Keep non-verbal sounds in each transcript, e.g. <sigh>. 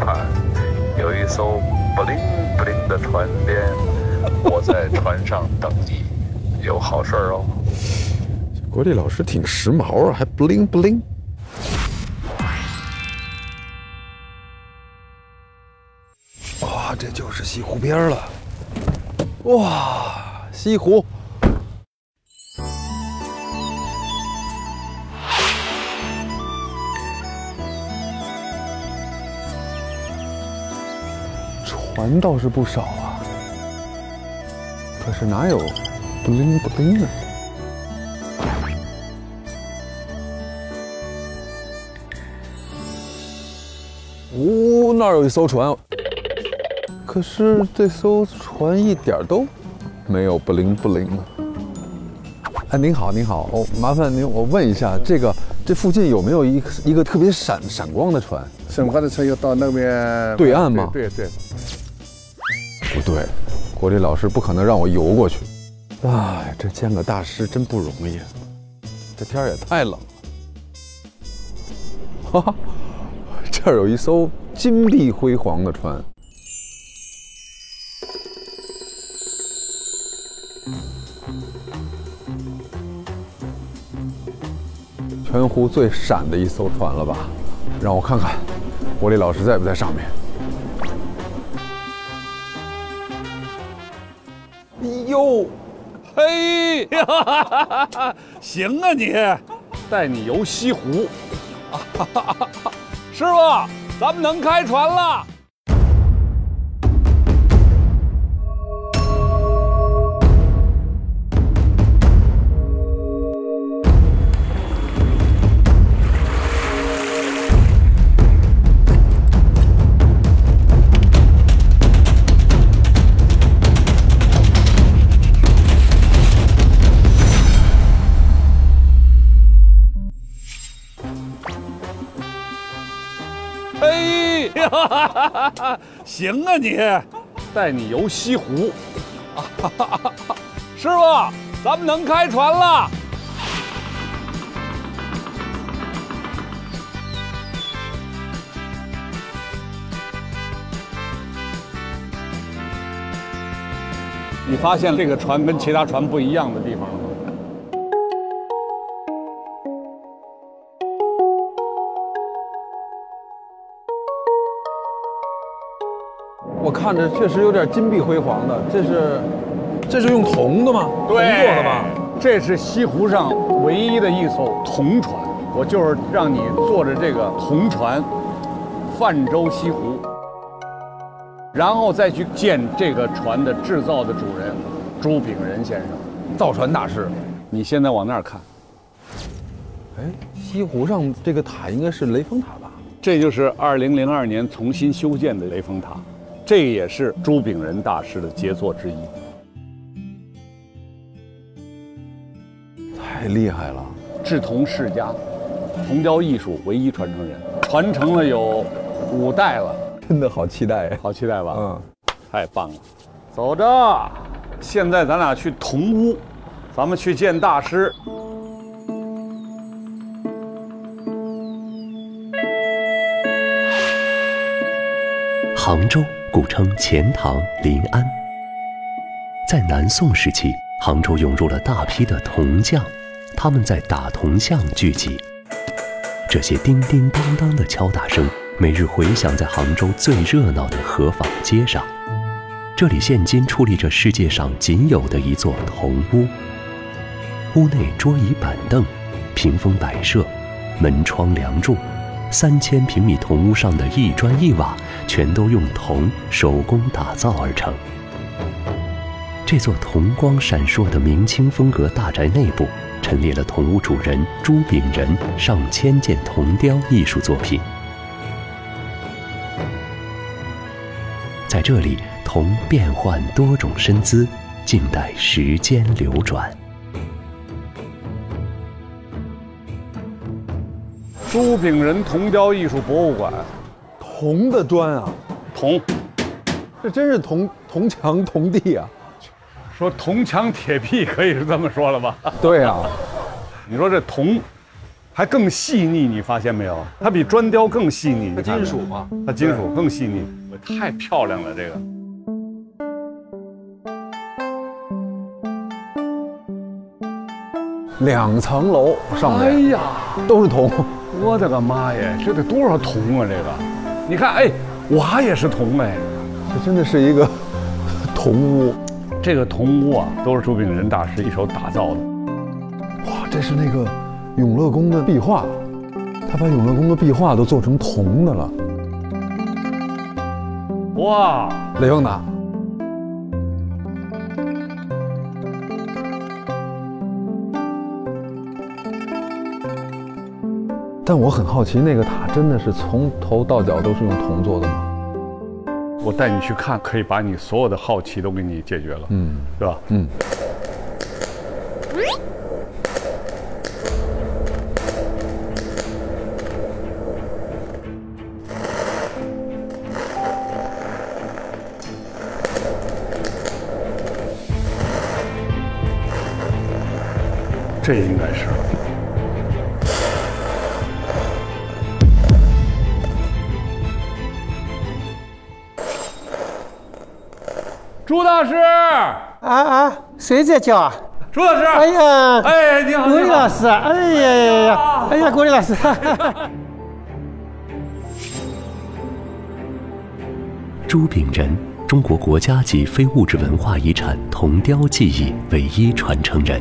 看，有一艘不灵不灵的船边，我在船上等你，有好事哦。国立老师挺时髦啊，还 bling bling。哇，这就是西湖边了。哇，西湖。船倒是不少啊，可是哪有 bling bling 啊？哦，那儿有一艘船，可是这艘船一点都没有不灵不灵的。哎，您好，您好，哦，麻烦您，我问一下，这个这附近有没有一个一个特别闪闪光的船？沈光的船要到那边对岸吗对对，不对，国立老师不可能让我游过去。哎，这见个大师真不容易，这天儿也太冷了。哈哈，这儿有一艘金碧辉煌的船。全湖最闪的一艘船了吧？让我看看，国立老师在不在上面？嘿呀，行啊你，带你游西湖，师傅，咱们能开船了。行啊你，带你游西湖，<laughs> 师傅，咱们能开船了。你发现这个船跟其他船不一样的地方了吗？看着确实有点金碧辉煌的，这是，这是用铜的吗？铜做的吧？这是西湖上唯一的一艘铜船，我就是让你坐着这个铜船泛舟西湖，然后再去见这个船的制造的主人朱炳仁先生。造船大师。你现在往那儿看，哎，西湖上这个塔应该是雷峰塔吧？这就是2002年重新修建的雷峰塔，这也是朱炳仁大师的杰作之一。太厉害了！志同世家，铜雕艺术唯一传承人，传承了有五代了，真的好期待呀！好期待吧？嗯，太棒了，走着，现在咱俩去铜屋，咱们去见大师。杭州古称钱塘、临安。在南宋时期，杭州涌入了大批的铜匠，他们在打铜巷聚集。这些叮叮当当的敲打声，每日回响在杭州最热闹的河坊街上。这里现今矗立着世界上仅有的一座铜屋，屋内桌椅板凳、屏风摆设、门窗梁柱。三千平米铜屋上的一砖一瓦，全都用铜手工打造而成。这座铜光闪烁的明清风格大宅内部，陈列了铜屋主人朱炳仁上千件铜雕艺术作品。在这里，铜变换多种身姿，静待时间流转。朱炳仁铜雕艺术博物馆，铜的砖啊，铜，这真是铜铜墙铜地啊！说铜墙铁壁可以是这么说了吧？对啊，你说这铜还更细腻，你发现没有？它比砖雕更细腻。它金属嘛，它金属更细腻，太漂亮了，这个。两层楼上哎呀，都是铜，我的个妈耶，这得多少铜啊！这个，你看，哎，瓦也是铜哎。这真的是一个 <laughs> 铜屋。这个铜屋啊，都是朱炳仁大师一手打造的。哇，这是那个永乐宫的壁画，他把永乐宫的壁画都做成铜的了。哇，雷峰达，但我很好奇，那个塔真的是从头到脚都是用铜做的吗？我带你去看，可以把你所有的好奇都给你解决了，嗯是吧？嗯。这应该是。朱大师，啊啊，谁在叫啊？朱老师，哎呀，哎，你好，郭丽老师啊，哎呀呀呀，哎呀，郭丽老师，哈哈哈朱炳仁，中国国家级非物质文化遗产铜雕技艺唯一传承人。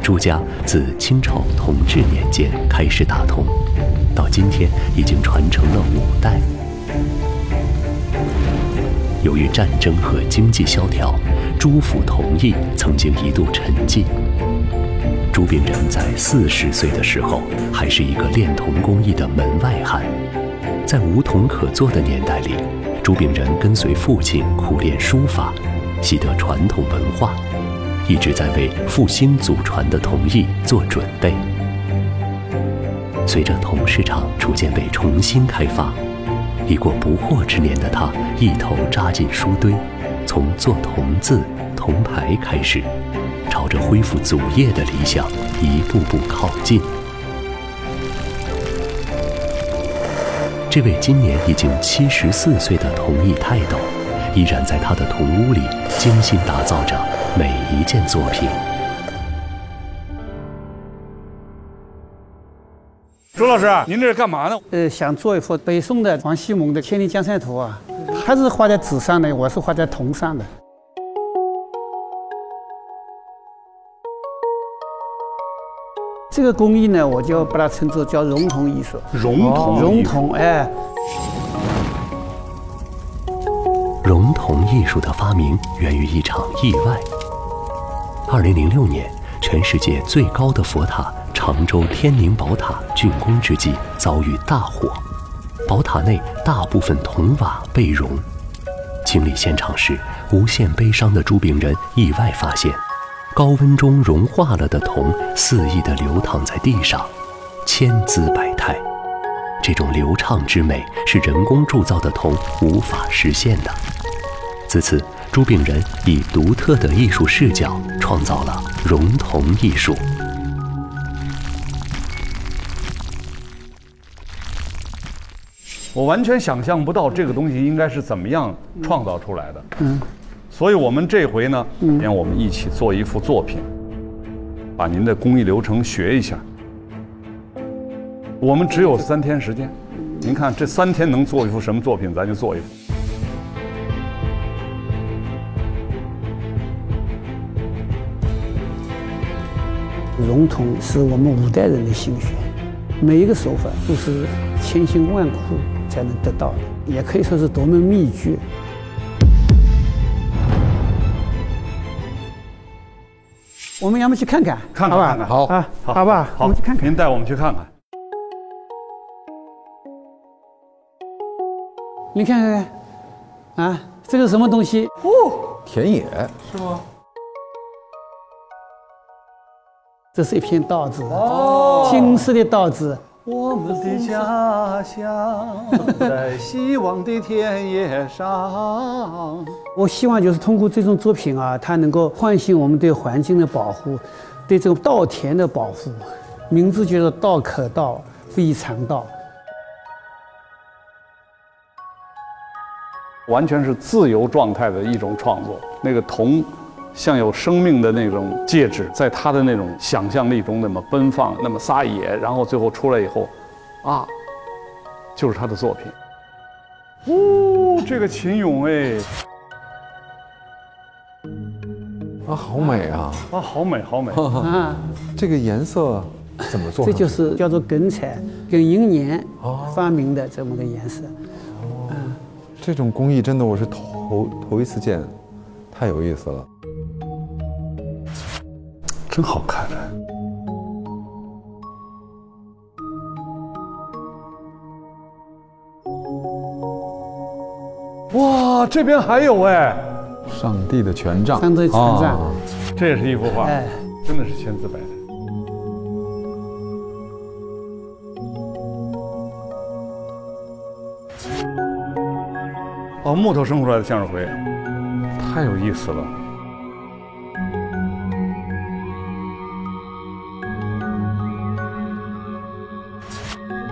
朱家自清朝同治年间开始打铜，到今天已经传承了五代。由于战争和经济萧条，朱府铜艺曾经一度沉寂。朱炳仁在四十岁的时候，还是一个练铜工艺的门外汉。在无铜可做的年代里，朱炳仁跟随父亲苦练书法，习得传统文化，一直在为复兴祖传的铜艺做准备。随着铜市场逐渐被重新开发，已过不惑之年的他一头扎进书堆，从做铜字、铜牌开始，朝着恢复祖业的理想一步步靠近。这位今年已经七十四岁的铜艺泰斗，依然在他的铜屋里精心打造着每一件作品。朱老师，您这是干嘛呢？呃，想做一幅北宋的王希孟的《千里江山图》啊，他是画在纸上的，我是画在铜上的。这个工艺呢，我就把它称作叫熔铜艺术。熔铜，熔，铜，哎，熔铜艺术的发明源于一场意外。二零零六年，全世界最高的佛塔常州天宁宝塔竣工之际遭遇大火，宝塔内大部分铜瓦被熔。清理现场时，无限悲伤的朱炳仁意外发现，高温中融化了的铜肆意地流淌在地上，千姿百态。这种流畅之美是人工铸造的铜无法实现的。自此，朱炳仁以独特的艺术视角创造了熔铜艺术。我完全想象不到这个东西应该是怎么样创造出来的。嗯，所以我们这回呢，让我们一起做一幅作品，把您的工艺流程学一下。我们只有三天时间，您看这三天能做一幅什么作品，咱就做一幅。熔铜是我们五代人的心血，每一个手法都是千辛万苦才能得到的，也可以说是夺门秘诀。我们要么去看看，看看看看好啊，好吧，我们去看看。您带我们去看看。你看看看，啊，这个什么东西？哦田野是吗，这是一片稻子，哦，金色的稻子，我们的家乡在希望的田野上。我希望就是通过这种作品啊，它能够唤醒我们对环境的保护，对这种稻田的保护。名字叫做“道可道，非常道”。完全是自由状态的一种创作。那个铜，像有生命的那种戒指，在他的那种想象力中那么奔放，那么撒野，然后最后出来以后，啊，就是他的作品。哦，这个秦俑哎，啊，好美啊！啊，好美，好美。<laughs> 啊，这个颜色怎么做？这就是叫做梗彩，艮英年发明的这么个颜色。哦这种工艺真的我是头头一次见，太有意思了。真好看。哇，这边还有哎，上帝的权杖，上帝的权杖啊这也是一幅画，哎，真的是千姿百态。哦，木头生出来的向日葵，太有意思了。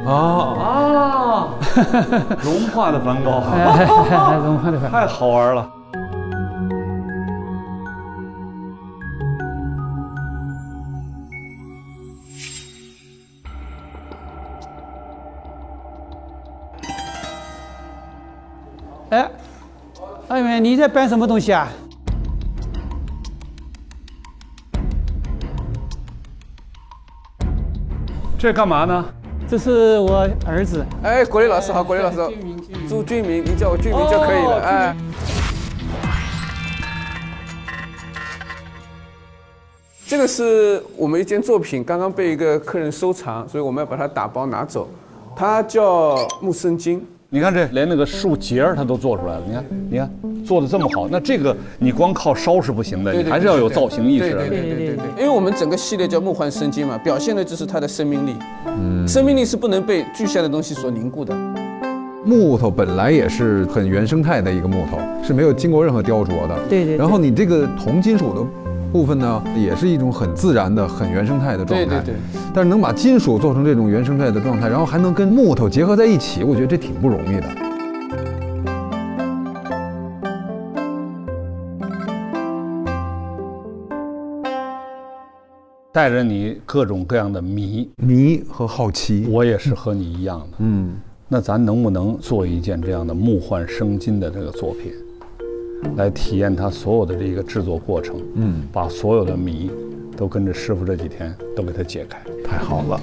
啊，啊，融化的梵高，哎融化的法。太好玩了。哎，二元，你在搬什么东西啊？这干嘛呢？这是我儿子，哎，国立老师好，国立老师好，朱俊明，你叫我俊明就可以了。哎，这个是我们一件作品，刚刚被一个客人收藏，所以我们要把它打包拿走。它叫木生金，你看这连那个树节儿它都做出来了，你看，你看做的这么好，那这个你光靠烧是不行的，你还是要有造型意识。对对对对对对，因为我们整个系列叫梦幻生机嘛，表现的就是它的生命力。嗯，生命力是不能被具象的东西所凝固的。木头本来也是很原生态的一个木头，是没有经过任何雕琢的。对对对然后你这个铜金属的部分呢，也是一种很自然的、很原生态的状态。对对对。但是能把金属做成这种原生态的状态，然后还能跟木头结合在一起，我觉得这挺不容易的。带着你各种各样的迷，迷和好奇，我也是和你一样的。嗯，那咱能不能做一件这样的木幻生金的这个作品，来体验它所有的这个制作过程？嗯，把所有的谜都跟着师傅这几天都给它解开。太好了。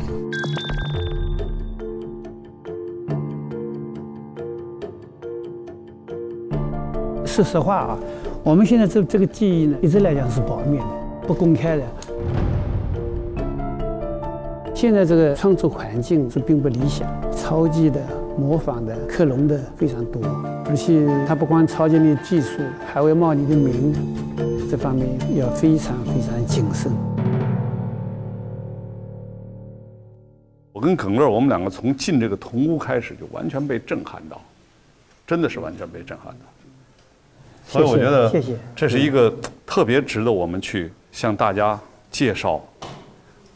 说实话啊，我们现在这这个技艺呢，一直来讲是保密的，不公开的。现在这个创作环境是并不理想，超级的、模仿的、克隆的非常多，而且它不光抄袭你的技术，还会冒你的名，这方面要非常非常谨慎。我跟耿乐，我们两个从进这个铜屋开始就完全被震撼到，真的是完全被震撼到。所以我觉得，谢谢这是一个特别值得我们去向大家介绍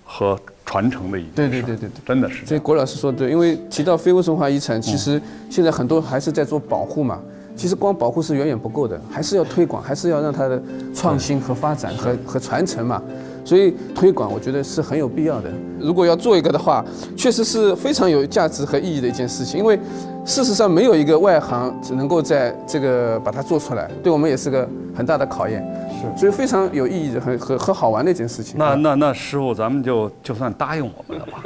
和传承的一件事对对对对对真的是。所以郭老师说的对，因为提到非物质文化遗产，其实现在很多还是在做保护嘛。其实光保护是远远不够的，还是要推广，还是要让它的创新和发展和和传承嘛。所以推广我觉得是很有必要的。如果要做一个的话，确实是非常有价值和意义的一件事情，因为事实上没有一个外行只能够在这个把它做出来，对我们也是个很大的考验。是，所以非常有意义很、很和和好玩的一件事情。那那那师傅，咱们就就算答应我们了吧？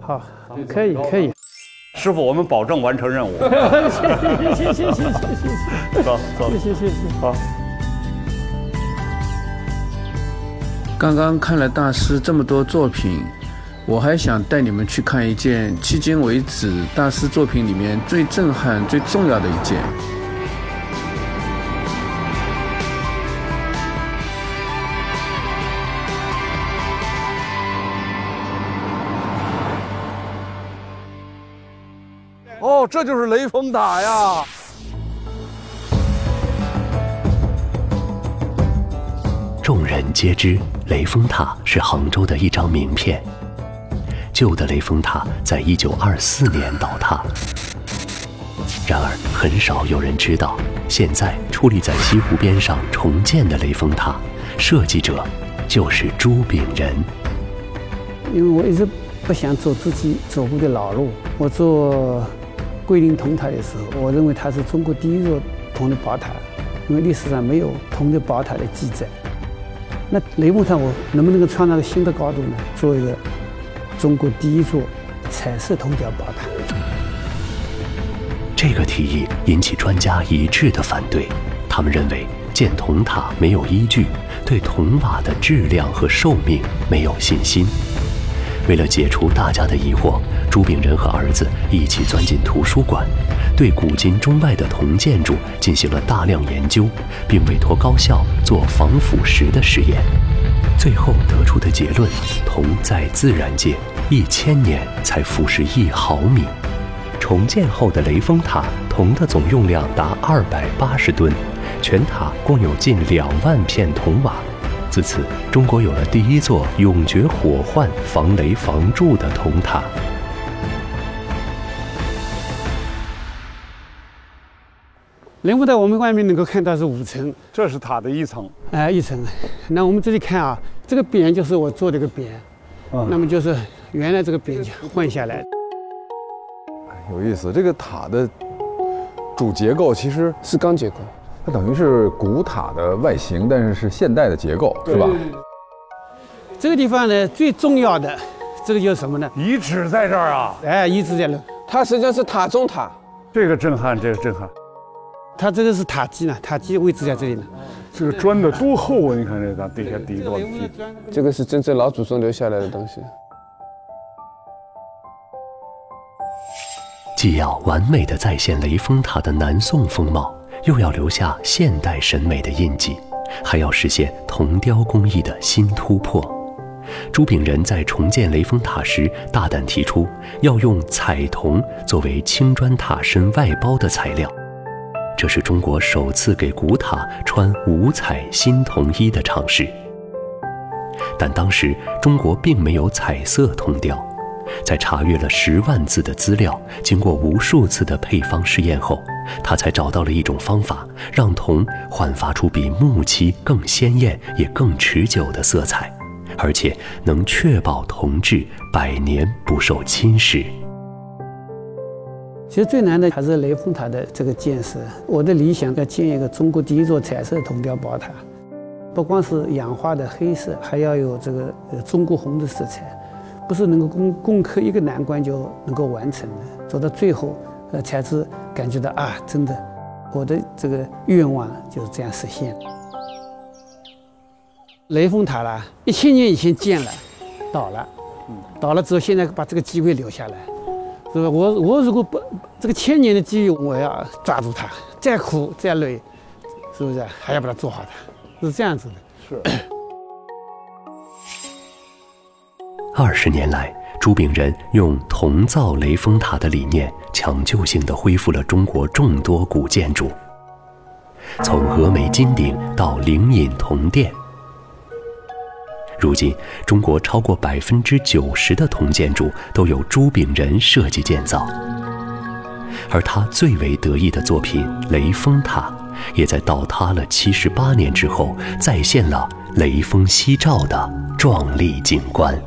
好，可以可以。师傅，我们保证完成任务。<laughs> 谢谢谢谢谢谢谢走走谢，谢谢谢。好。刚刚看了大师这么多作品，我还想带你们去看一件迄今为止大师作品里面最震撼、最重要的一件。哦，这就是雷峰塔呀！众人皆知，雷峰塔是杭州的一张名片。旧的雷峰塔在一九二四年倒塌，然而很少有人知道，现在矗立在西湖边上重建的雷峰塔，设计者就是朱炳仁。因为我一直不想走自己走过的老路，我做桂林铜塔的时候，我认为它是中国第一座铜的宝塔，因为历史上没有铜的宝塔的记载。那雷峰塔我能不能够创造个新的高度呢？做一个中国第一座彩色铜雕宝塔。这个提议引起专家一致的反对，他们认为建铜塔没有依据，对铜瓦的质量和寿命没有信心。为了解除大家的疑惑，朱炳仁和儿子一起钻进图书馆，对古今中外的铜建筑进行了大量研究，并委托高校做防腐蚀的实验。最后得出的结论：铜在自然界一千年才腐蚀一毫米。重建后的雷峰塔，铜的总用量达二百八十吨，全塔共有近两万片铜瓦。自此，中国有了第一座永绝火患、防雷防蛀的铜塔。雷峰塔我们外面能够看到是五层，这是塔的一层。哎，一层。那我们这里看啊，这个匾就是我做的一个匾，那么就是原来这个匾换下来。有意思，这个塔的主结构其实是钢结构，它等于是古塔的外形，但是是现代的结构，是吧？这个地方呢，最重要的这个就是什么呢？遗址在这儿啊！哎，遗址在那，它实际上是塔中塔。这个震撼，这个震撼。它这个是塔基呢，塔基位置在这里呢。这个砖的多厚啊！你看这个底下底多底。这个是真正老祖宗留下来的东西。既要完美的再现雷峰塔的南宋风貌，又要留下现代审美的印记，还要实现铜雕工艺的新突破。朱炳仁在重建雷峰塔时，大胆提出要用彩铜作为青砖塔身外包的材料，这是中国首次给古塔穿五彩新铜衣的尝试。但当时中国并没有彩色铜雕。在查阅了十万字的资料，经过无数次的配方试验后，他才找到了一种方法，让铜焕发出比木漆更鲜艳也更持久的色彩，而且能确保铜质百年不受侵蚀。其实最难的还是雷峰塔的这个建设。我的理想要建一个中国第一座彩色铜雕宝塔，不光是氧化的黑色，还要有这个中国红的色彩。不是能够攻攻克一个难关就能够完成的，走到最后，呃，才是感觉到啊，真的，我的这个愿望就是这样实现。雷峰塔啦，一千年以前建了，倒了，倒了之后，现在把这个机会留下来，是吧？我我如果不这个千年的机遇，我要抓住它，再苦再累，是不是还要把它做好它？是这样子的。是。<coughs> 二十年来，朱炳仁用铜造雷峰塔的理念，抢救性的恢复了中国众多古建筑，从峨眉金顶到灵隐铜殿。如今，中国超过百分之九十的铜建筑都由朱炳仁设计建造，而他最为得意的作品雷峰塔，也在倒塌了七十八年之后，再现了雷锋夕照的壮丽景观。